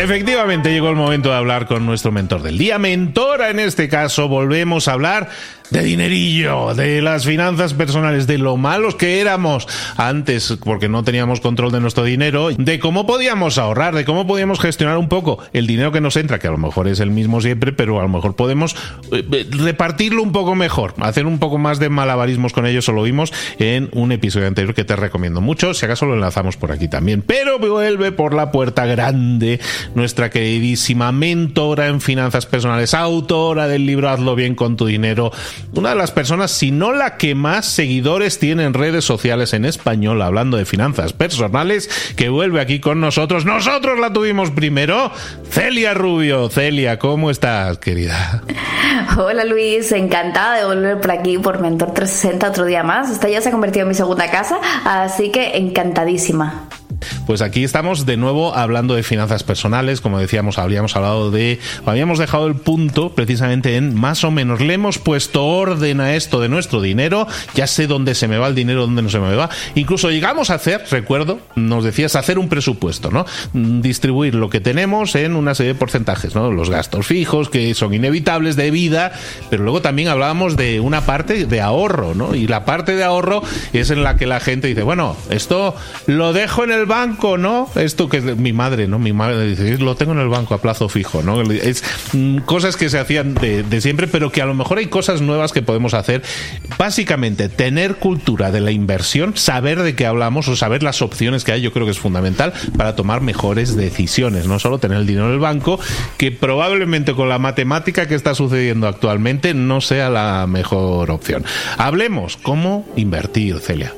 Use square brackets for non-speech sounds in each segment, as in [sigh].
Efectivamente llegó el momento de hablar con nuestro mentor del día. Mentora en este caso, volvemos a hablar de dinerillo, de las finanzas personales, de lo malos que éramos antes porque no teníamos control de nuestro dinero, de cómo podíamos ahorrar, de cómo podíamos gestionar un poco el dinero que nos entra, que a lo mejor es el mismo siempre, pero a lo mejor podemos eh, eh, repartirlo un poco mejor, hacer un poco más de malabarismos con ellos, lo vimos en un episodio anterior que te recomiendo mucho, si acaso lo enlazamos por aquí también. Pero vuelve por la puerta grande nuestra queridísima mentora en finanzas personales, autora del libro Hazlo bien con tu dinero, una de las personas, si no la que más seguidores tiene en redes sociales en español hablando de finanzas personales, que vuelve aquí con nosotros. Nosotros la tuvimos primero. Celia Rubio. Celia, ¿cómo estás, querida? Hola Luis, encantada de volver por aquí por Mentor 360 otro día más. Esta ya se ha convertido en mi segunda casa, así que encantadísima. Pues aquí estamos de nuevo hablando de finanzas personales, como decíamos, habíamos hablado de, habíamos dejado el punto precisamente en más o menos le hemos puesto orden a esto de nuestro dinero, ya sé dónde se me va el dinero, dónde no se me va. Incluso llegamos a hacer, recuerdo, nos decías hacer un presupuesto, ¿no? Distribuir lo que tenemos en una serie de porcentajes, ¿no? Los gastos fijos que son inevitables de vida, pero luego también hablábamos de una parte de ahorro, ¿no? Y la parte de ahorro es en la que la gente dice, bueno, esto lo dejo en el banco, ¿no? Esto que es mi madre, ¿no? Mi madre dice, lo tengo en el banco a plazo fijo, ¿no? Es mm, cosas que se hacían de, siempre, pero que a lo mejor hay cosas nuevas que podemos hacer. Básicamente, tener cultura de la inversión, saber de qué hablamos o saber las opciones que hay, yo creo que es fundamental para tomar mejores decisiones. No solo tener el dinero en el banco, que probablemente con la matemática que está sucediendo actualmente no sea la mejor opción. Hablemos cómo invertir, Celia.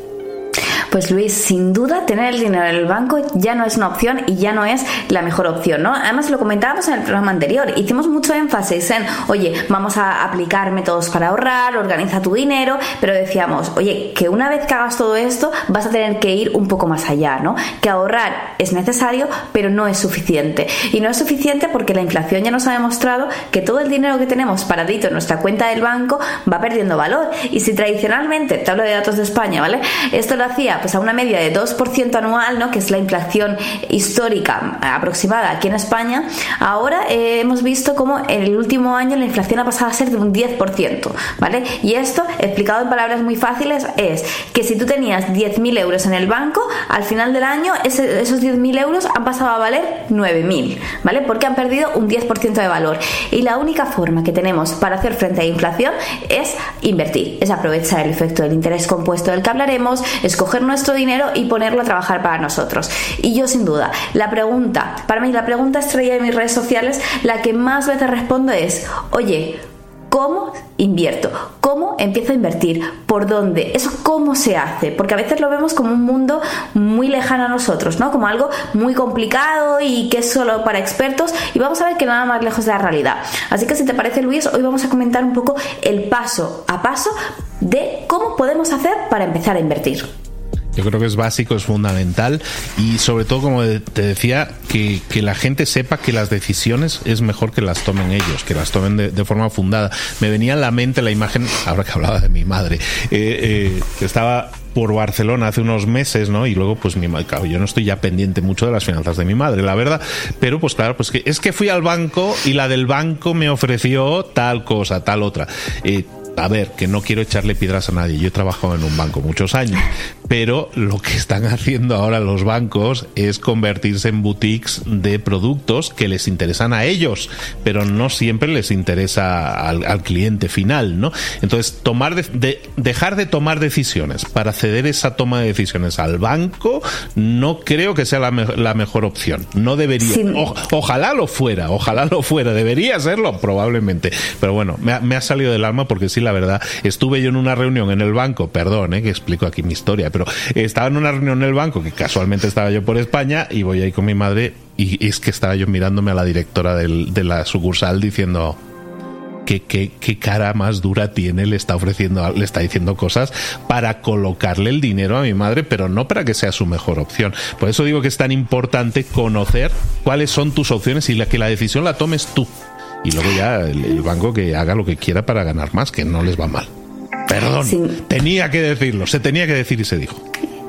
Pues Luis, sin duda tener el dinero en el banco ya no es una opción y ya no es la mejor opción, ¿no? Además lo comentábamos en el programa anterior, hicimos mucho énfasis en, oye, vamos a aplicar métodos para ahorrar, organiza tu dinero, pero decíamos, oye, que una vez que hagas todo esto vas a tener que ir un poco más allá, ¿no? Que ahorrar es necesario, pero no es suficiente. Y no es suficiente porque la inflación ya nos ha demostrado que todo el dinero que tenemos paradito en nuestra cuenta del banco va perdiendo valor. Y si tradicionalmente, te hablo de datos de España, ¿vale? Esto lo hacía pues a una media de 2% anual, ¿no? que es la inflación histórica aproximada aquí en España, ahora eh, hemos visto como en el último año la inflación ha pasado a ser de un 10%, ¿vale? Y esto, explicado en palabras muy fáciles, es que si tú tenías 10.000 euros en el banco, al final del año esos 10.000 euros han pasado a valer 9.000, ¿vale? Porque han perdido un 10% de valor. Y la única forma que tenemos para hacer frente a la inflación es invertir, es aprovechar el efecto del interés compuesto del que hablaremos, escoger nuestro dinero y ponerlo a trabajar para nosotros. Y yo sin duda, la pregunta, para mí la pregunta estrella de mis redes sociales, la que más veces respondo es, oye, ¿Cómo invierto? ¿Cómo empiezo a invertir? ¿Por dónde? Eso cómo se hace, porque a veces lo vemos como un mundo muy lejano a nosotros, ¿no? Como algo muy complicado y que es solo para expertos y vamos a ver que nada más lejos de la realidad. Así que si te parece Luis, hoy vamos a comentar un poco el paso a paso de cómo podemos hacer para empezar a invertir. Yo creo que es básico, es fundamental y sobre todo, como te decía, que, la gente sepa que las decisiones es mejor que las tomen ellos, que las tomen de, forma fundada. Me venía a la mente la imagen, ahora que hablaba de mi madre, eh, eh, estaba por Barcelona hace unos meses, ¿no? Y luego, pues mi claro, yo no estoy ya pendiente mucho de las finanzas de mi madre, la verdad. Pero, pues claro, pues que es que fui al banco y la del banco me ofreció tal cosa, tal otra. Eh, a ver, que no quiero echarle piedras a nadie. Yo he trabajado en un banco muchos años, pero lo que están [laughs] haciendo ahora los bancos es convertirse en boutiques de productos que les interesan a ellos, pero no siempre les interesa al, cliente final, ¿no? Entonces, tomar de, dejar de tomar decisiones para ceder esa toma de decisiones al banco, no creo que sea la, mejor opción. No debería. ojalá lo fuera, ojalá lo fuera. Debería serlo, probablemente. Pero bueno, me ha, me ha salido del alma porque sí la verdad. Estuve yo en una reunión en el banco, perdón, eh, que explico aquí mi historia, pero estaba en una reunión en el banco, que casualmente estaba yo por España, y voy ahí con mi madre, y es que estaba yo mirándome a la directora de la sucursal diciendo, ¿Qué, qué, cara más dura tiene, le está ofreciendo, le está diciendo cosas para colocarle el dinero a mi madre, pero no para que sea su mejor opción. Por eso digo que es tan importante conocer cuáles son tus opciones y la, que la decisión la tomes tú y luego ya el, banco que haga lo que quiera para ganar más, que no les va mal. Perdón, tenía que decirlo, se tenía que decir y se dijo.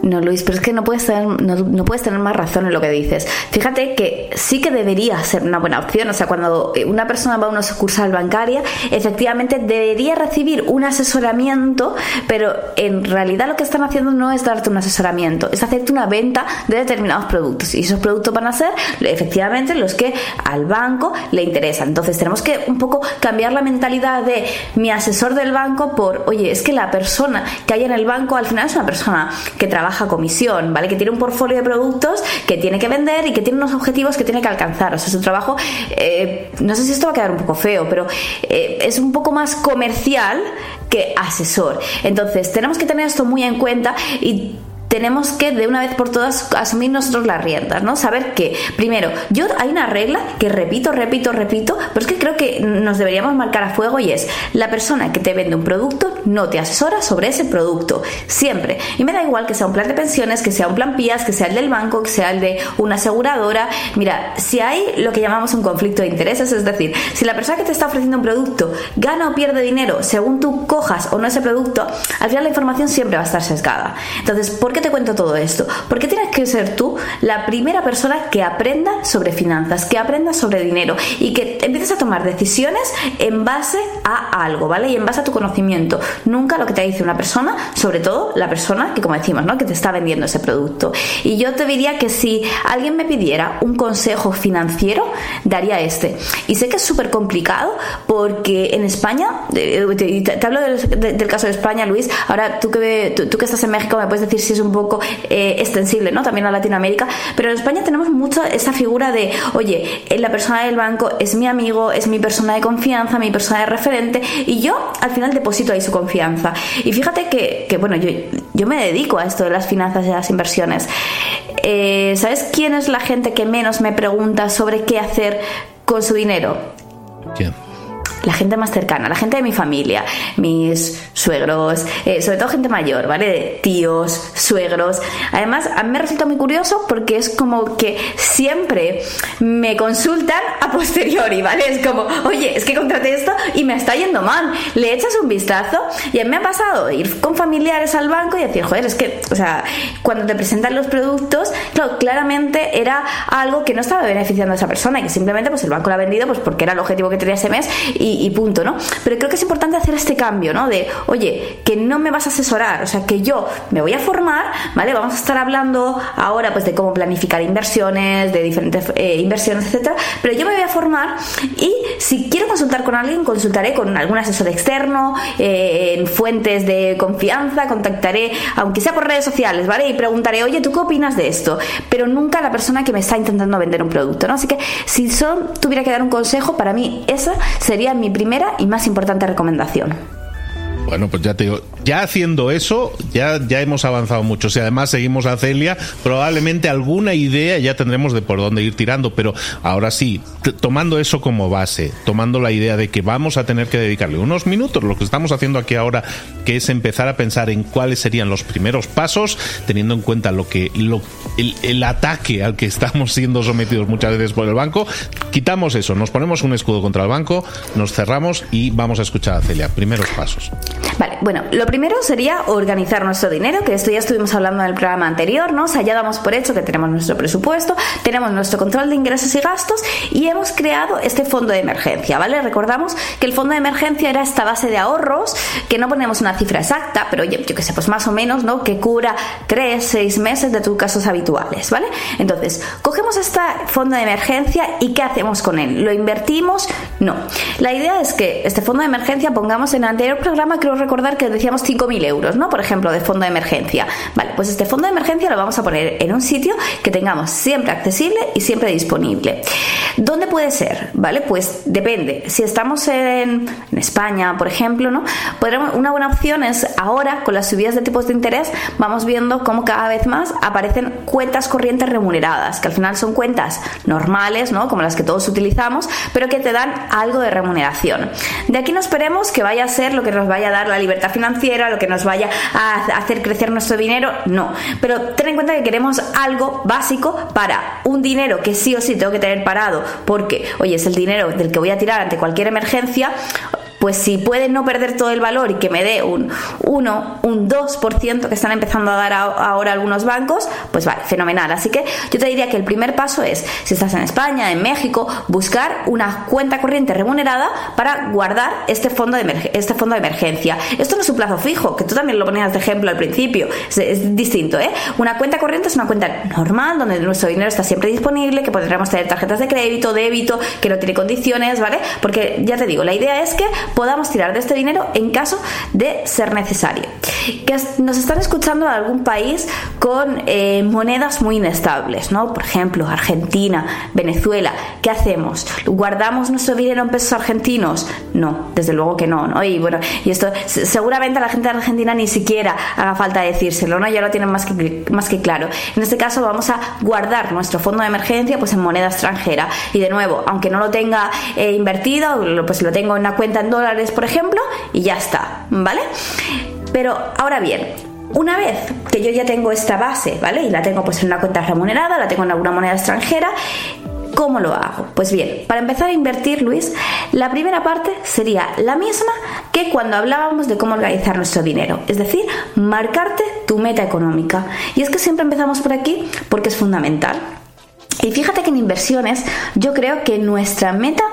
No, Luis, pero es que no puedes, tener, no, puedes tener más razón en lo que dices. Fíjate que sí que debería ser una buena opción. O sea, cuando una persona va a una sucursal bancaria, efectivamente debería recibir un asesoramiento, pero en realidad lo que están haciendo no es darte un asesoramiento, es hacerte una venta de determinados productos. Y esos productos van a ser efectivamente los que al banco le interesan. Entonces tenemos que un poco cambiar la mentalidad de mi asesor del banco por, oye, es que la persona que hay en el banco al final es una persona que trabaja comisión, ¿vale? Que tiene un portfolio de productos que tiene que vender y que tiene unos objetivos que tiene que alcanzar. O sea, su trabajo, eh, no sé si esto va a quedar un poco feo, pero eh, es un poco más comercial que asesor. Entonces, tenemos que tener esto muy en cuenta y tenemos que de una vez por todas asumir nosotros las riendas, ¿no? Saber que, primero, yo hay una regla que repito, repito, repito, pero es que creo que nos deberíamos marcar a fuego y es, la persona que te vende un producto no te asesora sobre ese producto, siempre. Y me da igual que sea un plan de pensiones, que sea un plan PIAS, que sea el del banco, que sea el de una aseguradora. Mira, si hay lo que llamamos un conflicto de intereses, es decir, si la persona que te está ofreciendo un producto gana o pierde dinero según tú cojas o no ese producto, al final la información siempre va a estar sesgada. Entonces, ¿por qué te cuento todo esto? Porque tienes que ser tú la primera persona que aprenda sobre finanzas, que aprenda sobre dinero y que empieces a tomar decisiones en base a algo, ¿vale? Y en base a tu conocimiento. Nunca lo que te dice una persona, sobre todo la persona que, como decimos, ¿no? Que te está vendiendo ese producto. Y yo te diría que si alguien me pidiera un consejo financiero, daría este. Y sé que es súper complicado porque en España, te, hablo del, caso de España, Luis, ahora tú que, tú que estás en México me puedes decir si es un poco eh, extensible, ¿no? También a Latinoamérica, pero en España tenemos mucho esa figura de, oye, eh, la persona del banco es mi amigo, es mi persona de confianza, mi persona de referente, y yo al final deposito ahí su confianza. Y fíjate que, bueno, yo, yo me dedico a esto de las finanzas y las inversiones. Eh, ¿Sabes quién es la gente que menos me pregunta sobre qué hacer con su dinero? La gente más cercana, la gente de mi familia, mis suegros, eh, sobre todo gente mayor, ¿vale? Tíos, suegros. Además, a mí me resulta muy curioso porque es como que siempre me consultan a posteriori, ¿vale? Es como, oye, es que contraté esto y me está yendo mal. Le echas un vistazo y a mí me ha pasado ir con familiares al banco y decir, joder, es que, o sea, cuando te presentan los productos, claro, claramente era algo que no estaba beneficiando a esa persona y que simplemente pues el banco lo ha vendido pues porque era el objetivo que tenía ese mes y punto, ¿no? Pero creo que es importante hacer este cambio, ¿no? De, oye, que no me vas a asesorar, o sea, que yo me voy a formar, ¿vale? Vamos a estar hablando ahora pues de cómo planificar inversiones, de diferentes eh, inversiones, etcétera, pero yo me voy a formar y si quiero consultar con alguien, consultaré con algún asesor externo, eh, en fuentes de confianza, contactaré, aunque sea por redes sociales, ¿vale? Y preguntaré, oye, ¿tú qué opinas de esto? Pero nunca la persona que me está intentando vender un producto, ¿no? Así que si son, tuviera que dar un consejo, para mí esa sería mi primera y más importante recomendación. Bueno, pues ya te digo, ya haciendo eso, ya, ya hemos avanzado mucho. Si además seguimos a Celia, probablemente alguna idea ya tendremos de por dónde ir tirando. Pero ahora sí, tomando eso como base, tomando la idea de que vamos a tener que dedicarle unos minutos, lo que estamos haciendo aquí ahora, que es empezar a pensar en cuáles serían los primeros pasos, teniendo en cuenta lo que lo, el, el ataque al que estamos siendo sometidos muchas veces por el banco, quitamos eso, nos ponemos un escudo contra el banco, nos cerramos y vamos a escuchar a Celia. Primeros pasos. Vale, bueno, lo primero sería organizar nuestro dinero, que esto ya estuvimos hablando en el programa anterior, ¿no? O sea, ya por hecho que tenemos nuestro presupuesto, tenemos nuestro control de ingresos y gastos y hemos creado este fondo de emergencia, ¿vale? Recordamos que el fondo de emergencia era esta base de ahorros, que no ponemos una cifra exacta, pero yo, yo que sé, pues más o menos, ¿no? Que cura 3, 6 meses de tus casos habituales, ¿vale? Entonces, cogemos este fondo de emergencia y ¿qué hacemos con él? ¿Lo invertimos? No. La idea es que este fondo de emergencia pongamos en el anterior programa, creo recordar que decíamos 5.000 euros, ¿no? Por ejemplo, de fondo de emergencia. Vale, pues este fondo de emergencia lo vamos a poner en un sitio que tengamos siempre accesible y siempre disponible. ¿Dónde puede ser? ¿Vale? Pues depende. Si estamos en, España, por ejemplo, ¿no? Podremos, una buena opción es ahora, con las subidas de tipos de interés, vamos viendo cómo cada vez más aparecen cuentas corrientes remuneradas, que al final son cuentas normales, ¿no? Como las que todos utilizamos, pero que te dan algo de remuneración. De aquí no esperemos que vaya a ser lo que nos vaya a dar la libertad financiera, lo que nos vaya a hacer crecer nuestro dinero, no. Pero ten en cuenta que queremos algo básico para un dinero que sí o sí tengo que tener parado, porque, oye, es el dinero del que voy a tirar ante cualquier emergencia pues si puede no perder todo el valor y que me dé un 1, un 2% que están empezando a dar ahora algunos bancos, pues vale, fenomenal. Así que yo te diría que el primer paso es, si estás en España, en México, buscar una cuenta corriente remunerada para guardar este fondo de, este fondo de emergencia. Esto no es un plazo fijo, que tú también lo ponías de ejemplo al principio, es, distinto, ¿eh? Una cuenta corriente es una cuenta normal donde nuestro dinero está siempre disponible, que podremos tener tarjetas de crédito, débito, que no tiene condiciones, ¿vale? Porque ya te digo, la idea es que podamos tirar de este dinero en caso de ser necesario. Que nos están escuchando de algún país con eh, monedas muy inestables, ¿no? Por ejemplo, Argentina, Venezuela. ¿Qué hacemos? ¿Guardamos nuestro dinero en pesos argentinos? No, desde luego que no, ¿no? Y bueno, y esto seguramente a la gente de Argentina ni siquiera haga falta decírselo, ¿no? Ya lo tienen más que, más que claro. En este caso vamos a guardar nuestro fondo de emergencia pues en moneda extranjera. Y de nuevo, aunque no lo tenga eh, invertido, pues lo tengo en una cuenta en dólares por ejemplo, y ya está, ¿vale? Pero ahora bien, una vez que yo ya tengo esta base, ¿vale? Y la tengo pues en una cuenta remunerada, la tengo en alguna moneda extranjera, ¿Cómo lo hago? Pues bien, para empezar a invertir, Luis, la primera parte sería la misma que cuando hablábamos de cómo organizar nuestro dinero, es decir, marcarte tu meta económica. Y es que siempre empezamos por aquí porque es fundamental. Y fíjate que en inversiones yo creo que nuestra meta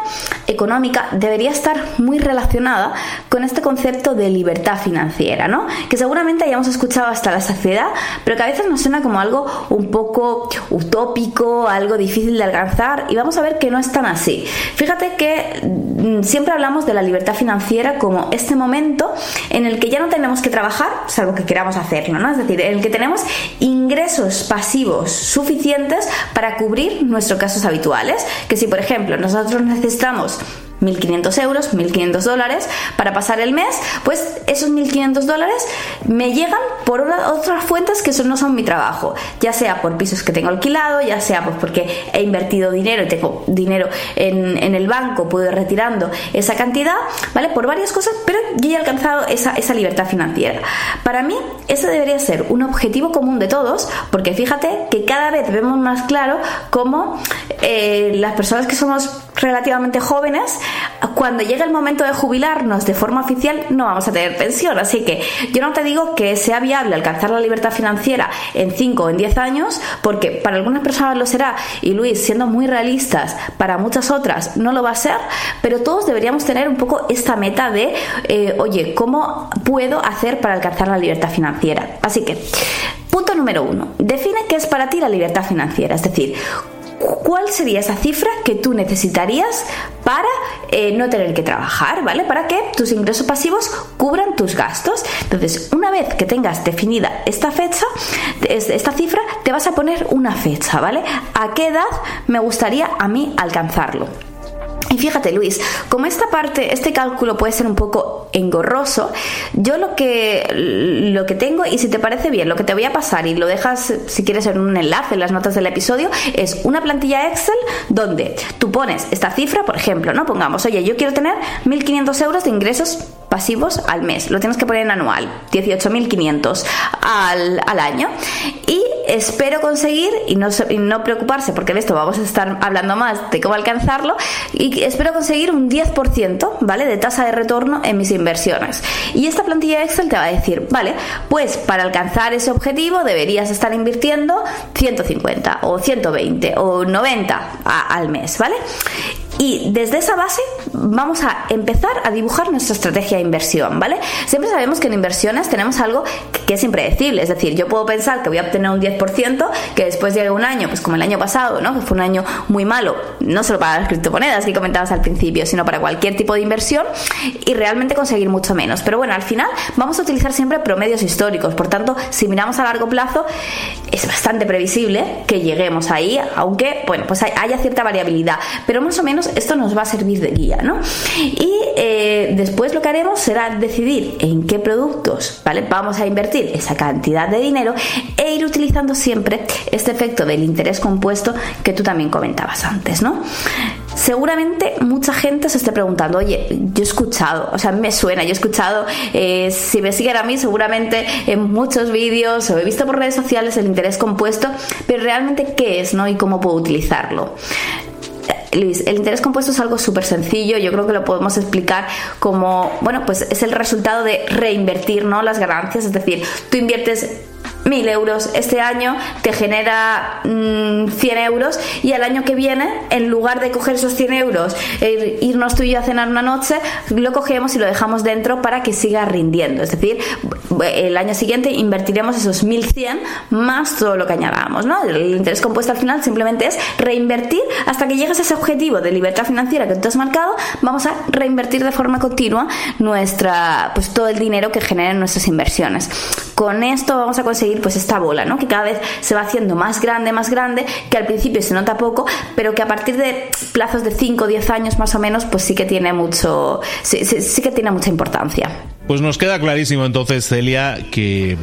económica debería estar muy relacionada con este concepto de libertad financiera, ¿no? Que seguramente hayamos escuchado hasta la saciedad, pero que a veces nos suena como algo un poco utópico, algo difícil de alcanzar y vamos a ver que no es tan así. Fíjate que mm, siempre hablamos de la libertad financiera como este momento en el que ya no tenemos que trabajar, salvo que queramos hacerlo, ¿no? Es decir, en el que tenemos ingresos pasivos suficientes para cubrir nuestros casos habituales, que si por ejemplo nosotros necesitamos 1.500 euros, 1.500 dólares para pasar el mes, pues esos 1.500 dólares me llegan por otras fuentes que no son mi trabajo, ya sea por pisos que tengo alquilado, ya sea pues porque he invertido dinero y tengo dinero en, el banco, puedo ir retirando esa cantidad, ¿vale? Por varias cosas, pero yo he alcanzado esa, esa libertad financiera. Para mí, ese debería ser un objetivo común de todos, porque fíjate que cada vez vemos más claro cómo eh, las personas que somos relativamente jóvenes cuando llegue el momento de jubilarnos de forma oficial no vamos a tener pensión. Así que yo no te digo que sea viable alcanzar la libertad financiera en 5 o en 10 años, porque para algunas personas lo será, y Luis, siendo muy realistas, para muchas otras no lo va a ser, pero todos deberíamos tener un poco esta meta de, eh, oye, ¿cómo puedo hacer para alcanzar la libertad financiera? Así que, punto número uno, define qué es para ti la libertad financiera, es decir, ¿cuál sería esa cifra que tú necesitarías para eh, no tener que trabajar, ¿vale? Para que tus ingresos pasivos cubran tus gastos. Entonces, una vez que tengas definida esta fecha, esta cifra, te vas a poner una fecha, ¿vale? ¿A qué edad me gustaría a mí alcanzarlo? Y fíjate, Luis, como esta parte, este cálculo puede ser un poco engorroso, yo lo que, lo que tengo, y si te parece bien, lo que te voy a pasar y lo dejas, si quieres, en un enlace en las notas del episodio, es una plantilla Excel donde tú pones esta cifra, por ejemplo, ¿no? Pongamos, oye, yo quiero tener 1.500 euros de ingresos pasivos al mes. Lo tienes que poner en anual, 18.500 al, al año. Y espero conseguir, y no, no preocuparse, porque de esto vamos a estar hablando más de cómo alcanzarlo, y espero conseguir un 10%, ¿vale? De tasa de retorno en mis inversiones. Y esta plantilla Excel te va a decir, vale, pues para alcanzar ese objetivo deberías estar invirtiendo 150 o 120 o 90 al mes, ¿vale? Y desde esa base vamos a empezar a dibujar nuestra estrategia de inversión, ¿vale? Siempre sabemos que en inversiones tenemos algo que es impredecible, es decir, yo puedo pensar que voy a obtener un 10%, que después llegue un año, pues como el año pasado, ¿no? Que fue un año muy malo, no solo para las criptomonedas que comentabas al principio, sino para cualquier tipo de inversión y realmente conseguir mucho menos. Pero bueno, al final vamos a utilizar siempre promedios históricos, por tanto, si miramos a largo plazo, es bastante previsible que lleguemos ahí, aunque, bueno, pues haya cierta variabilidad, pero más o menos esto nos va a servir de guía, ¿no? Y eh, después lo que haremos será decidir en qué productos, ¿vale? Vamos a invertir esa cantidad de dinero e ir utilizando siempre este efecto del interés compuesto que tú también comentabas antes, ¿no? Seguramente mucha gente se esté preguntando, oye, yo he escuchado, o sea, me suena, yo he escuchado, eh, si me siguen a mí, seguramente en muchos vídeos o he visto por redes sociales el interés compuesto, pero realmente, ¿qué es, no? Y cómo puedo utilizarlo. Luis, el interés compuesto es algo súper sencillo, yo creo que lo podemos explicar como, bueno, pues es el resultado de reinvertir, ¿no? Las ganancias, es decir, tú inviertes mil euros este año te genera 100 mm, euros y al año que viene en lugar de coger esos 100 euros e irnos tú y yo a cenar una noche lo cogemos y lo dejamos dentro para que siga rindiendo es decir el año siguiente invertiremos esos 1100 más todo lo que añadamos ¿no? el interés compuesto al final simplemente es reinvertir hasta que llegues a ese objetivo de libertad financiera que tú has marcado vamos a reinvertir de forma continua nuestra pues todo el dinero que generen nuestras inversiones con esto vamos a conseguir pues esta bola, ¿no? Que cada vez se va haciendo más grande, más grande, que al principio se nota poco, pero que a partir de plazos de 5 o 10 años más o menos, pues sí que tiene mucho, sí, sí que tiene mucha importancia. Pues nos queda clarísimo entonces, Celia, que,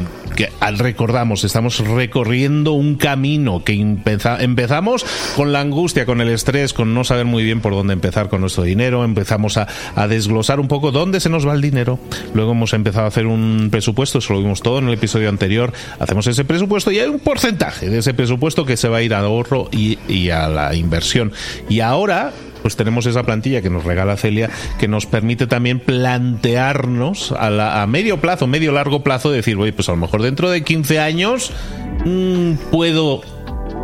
recordamos, estamos recorriendo un camino que empezamos con la angustia, con el estrés, con no saber muy bien por dónde empezar con nuestro dinero, empezamos a, desglosar un poco dónde se nos va el dinero, luego hemos empezado a hacer un presupuesto, eso lo vimos todo en el episodio anterior, hacemos ese presupuesto y hay un porcentaje de ese presupuesto que se va a ir a ahorro y, y a la inversión. Y ahora pues tenemos esa plantilla que nos regala Celia que nos permite también plantearnos a, medio plazo, medio largo plazo, decir, oye, pues a lo mejor dentro de 15 años mm, puedo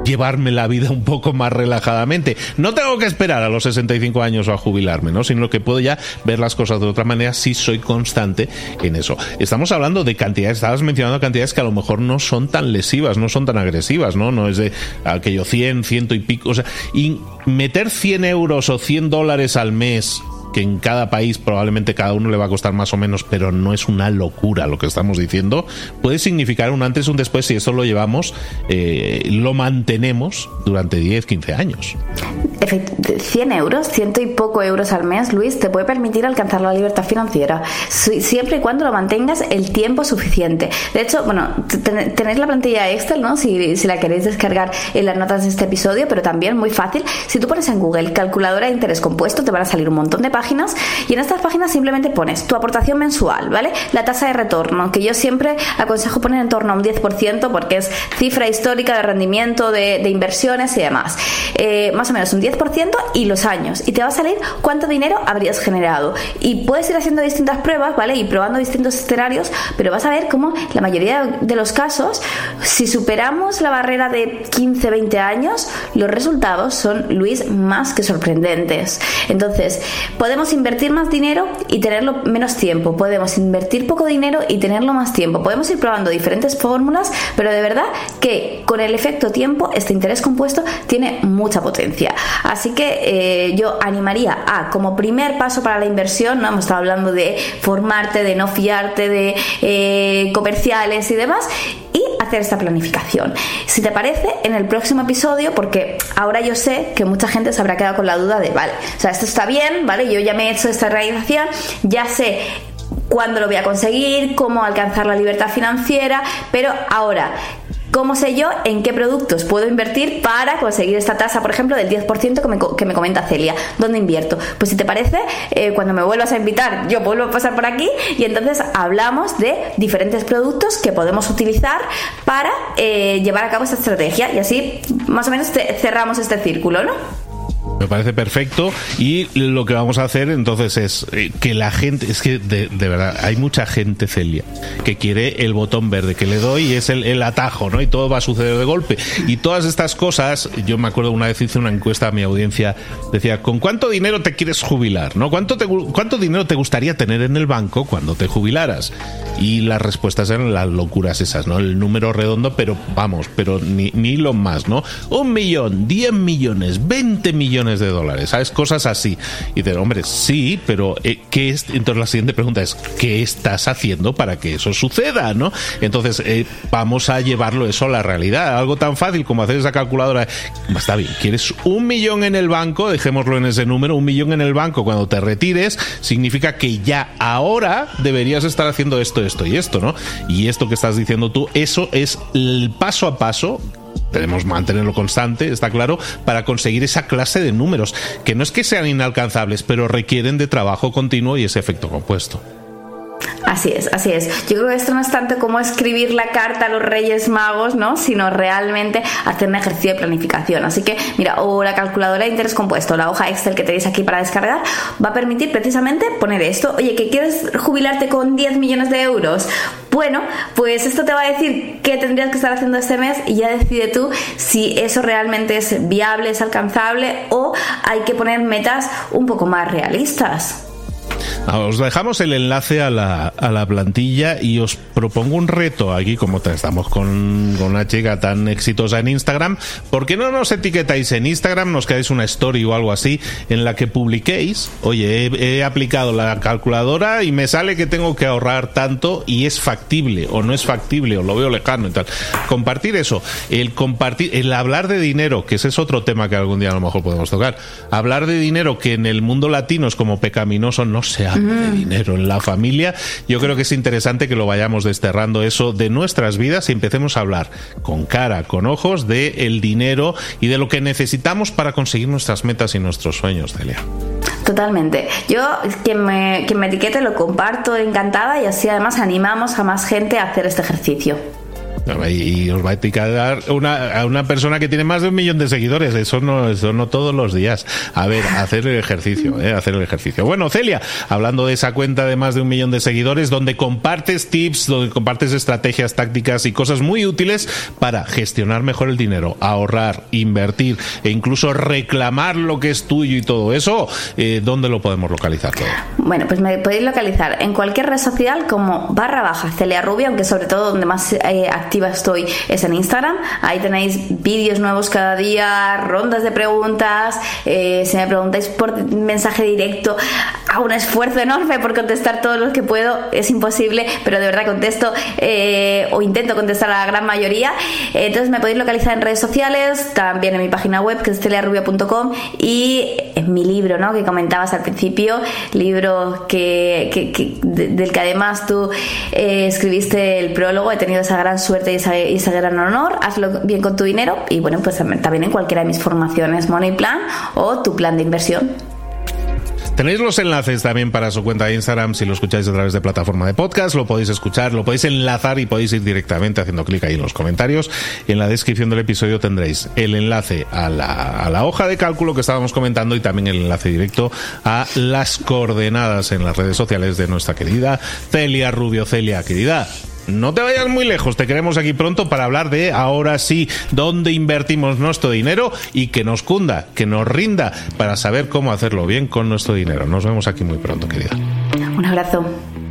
llevarme la vida un poco más relajadamente. No tengo que esperar a los 65 años o a jubilarme, ¿no? Sino que puedo ya ver las cosas de otra manera si soy constante en eso. Estamos hablando de cantidades, estabas mencionando cantidades que a lo mejor no son tan lesivas, no son tan agresivas, ¿no? No es de aquello 100, ciento y pico, o sea, y meter 100 euros o 100 dólares al mes que en cada país probablemente cada uno le va a costar más o menos, pero no es una locura lo que estamos diciendo, puede significar un antes y un después si eso lo llevamos, eh, lo mantenemos durante 10, 15 años. 100 euros, ciento y poco euros al mes, Luis, te puede permitir alcanzar la libertad financiera, siempre y cuando lo mantengas el tiempo suficiente. De hecho, bueno, tenéis la plantilla Excel, ¿no? Si, si la queréis descargar en las notas de este episodio, pero también muy fácil. Si tú pones en Google calculadora de interés compuesto, te van a salir un montón de páginas y en estas páginas simplemente pones tu aportación mensual, ¿vale? La tasa de retorno, que yo siempre aconsejo poner en torno a un 10% porque es cifra histórica de rendimiento de, inversiones y demás. Eh, más o menos un 10% 10% y los años. Y te va a salir cuánto dinero habrías generado. Y puedes ir haciendo distintas pruebas, ¿vale? Y probando distintos escenarios, pero vas a ver cómo la mayoría de los casos, si superamos la barrera de 15, 20 años, los resultados son, Luis, más que sorprendentes. Entonces, podemos invertir más dinero y tenerlo menos tiempo. Podemos invertir poco dinero y tenerlo más tiempo. Podemos ir probando diferentes fórmulas, pero de verdad que con el efecto tiempo, este interés compuesto tiene mucha potencia. Así que eh, yo animaría a, como primer paso para la inversión, ¿no? hemos estado hablando de formarte, de no fiarte, de eh, comerciales y demás, y hacer esta planificación. Si te parece, en el próximo episodio, porque ahora yo sé que mucha gente se habrá quedado con la duda de, vale, o sea, esto está bien, ¿vale? Yo ya me he hecho esta realización, ya sé cuándo lo voy a conseguir, cómo alcanzar la libertad financiera, pero ahora, ¿Cómo sé yo en qué productos puedo invertir para conseguir esta tasa, por ejemplo, del 10% que me, que me comenta Celia? ¿Dónde invierto? Pues si te parece, eh, cuando me vuelvas a invitar, yo vuelvo a pasar por aquí y entonces hablamos de diferentes productos que podemos utilizar para eh, llevar a cabo esta estrategia y así más o menos cerramos este círculo, ¿no? Me parece perfecto y lo que vamos a hacer entonces es eh, que la gente, es que de, verdad, hay mucha gente, Celia, que quiere el botón verde que le doy y es el, atajo, ¿no? Y todo va a suceder de golpe. Y todas estas cosas, yo me acuerdo una vez hice una encuesta a mi audiencia, decía, ¿con cuánto dinero te quieres jubilar? ¿No? ¿Cuánto, te, cuánto dinero te gustaría tener en el banco cuando te jubilaras? Y las respuestas eran las locuras esas, ¿no? El número redondo, pero vamos, pero ni, ni lo más, ¿no? Un millón, diez millones, veinte millones de dólares, ¿sabes? Cosas así. Y de hombre, sí, pero eh, ¿qué es? Entonces la siguiente pregunta es, ¿qué estás haciendo para que eso suceda, no? Entonces, eh, vamos a llevarlo eso a la realidad. Algo tan fácil como hacer esa calculadora. Está bien, ¿quieres un millón en el banco? Dejémoslo en ese número. Un millón en el banco cuando te retires significa que ya ahora deberías estar haciendo esto, esto y esto, ¿no? Y esto que estás diciendo tú, eso es el paso a paso Debemos mantenerlo constante, está claro, para conseguir esa clase de números, que no es que sean inalcanzables, pero requieren de trabajo continuo y ese efecto compuesto. Así es, así es. Yo creo que esto no es tanto como escribir la carta a los Reyes Magos, ¿no? Sino realmente hacer un ejercicio de planificación. Así que, mira, o la calculadora de interés compuesto, la hoja Excel que tenéis aquí para descargar, va a permitir precisamente poner esto. Oye, ¿que quieres jubilarte con 10 millones de euros? Bueno, pues esto te va a decir qué tendrías que estar haciendo este mes y ya decide tú si eso realmente es viable, es alcanzable o hay que poner metas un poco más realistas. Ah, os dejamos el enlace a la, a la plantilla y os propongo un reto aquí, como estamos con, con, una chica tan exitosa en Instagram. ¿Por qué no nos etiquetáis en Instagram? Nos quedáis una story o algo así en la que publiquéis. Oye, he, aplicado la calculadora y me sale que tengo que ahorrar tanto y es factible o no es factible o lo veo lejano y tal. Compartir eso, el compartir, el hablar de dinero, que ese es otro tema que algún día a lo mejor podemos tocar. Hablar de dinero que en el mundo latino es como pecaminoso, no se de dinero en la familia. Yo creo que es interesante que lo vayamos desterrando eso de nuestras vidas y empecemos a hablar con cara, con ojos de el dinero y de lo que necesitamos para conseguir nuestras metas y nuestros sueños, Celia. Totalmente. Yo, quien me, quien me etiquete, lo comparto encantada y así además animamos a más gente a hacer este ejercicio. Y os va a etiquetar una, a una persona que tiene más de un millón de seguidores. Eso no, eso no todos los días. A ver, hacer el ejercicio, ¿eh? hacer el ejercicio. Bueno, Celia, hablando de esa cuenta de más de un millón de seguidores, donde compartes tips, donde compartes estrategias, tácticas y cosas muy útiles para gestionar mejor el dinero, ahorrar, invertir e incluso reclamar lo que es tuyo y todo eso, eh, ¿dónde lo podemos localizar todo? Bueno, pues me podéis localizar en cualquier red social como barra baja Celia Rubia, aunque sobre todo donde más eh, estoy es en Instagram. Ahí tenéis vídeos nuevos cada día, rondas de preguntas. Eh, si me preguntáis por mensaje directo, hago un esfuerzo enorme por contestar todos los que puedo. Es imposible, pero de verdad contesto eh, o intento contestar a la gran mayoría. entonces me podéis localizar en redes sociales, también en mi página web que es celiarubia.com y en mi libro, ¿no? Que comentabas al principio, libro que, del que además tú eh, escribiste el prólogo. He tenido esa gran suerte y ese, gran honor, hazlo bien con tu dinero y bueno, pues también en cualquiera de mis formaciones Money Plan o tu plan de inversión. Tenéis los enlaces también para su cuenta de Instagram si lo escucháis a través de plataforma de podcast, lo podéis escuchar, lo podéis enlazar y podéis ir directamente haciendo clic ahí en los comentarios. Y en la descripción del episodio tendréis el enlace a la, a la hoja de cálculo que estábamos comentando y también el enlace directo a las coordenadas en las redes sociales de nuestra querida Celia Rubio. Celia, querida, no te vayas muy lejos, te queremos aquí pronto para hablar de ahora sí, dónde invertimos nuestro dinero y que nos cunda, que nos rinda para saber cómo hacerlo bien con nuestro dinero. Nos vemos aquí muy pronto, querida. Un abrazo.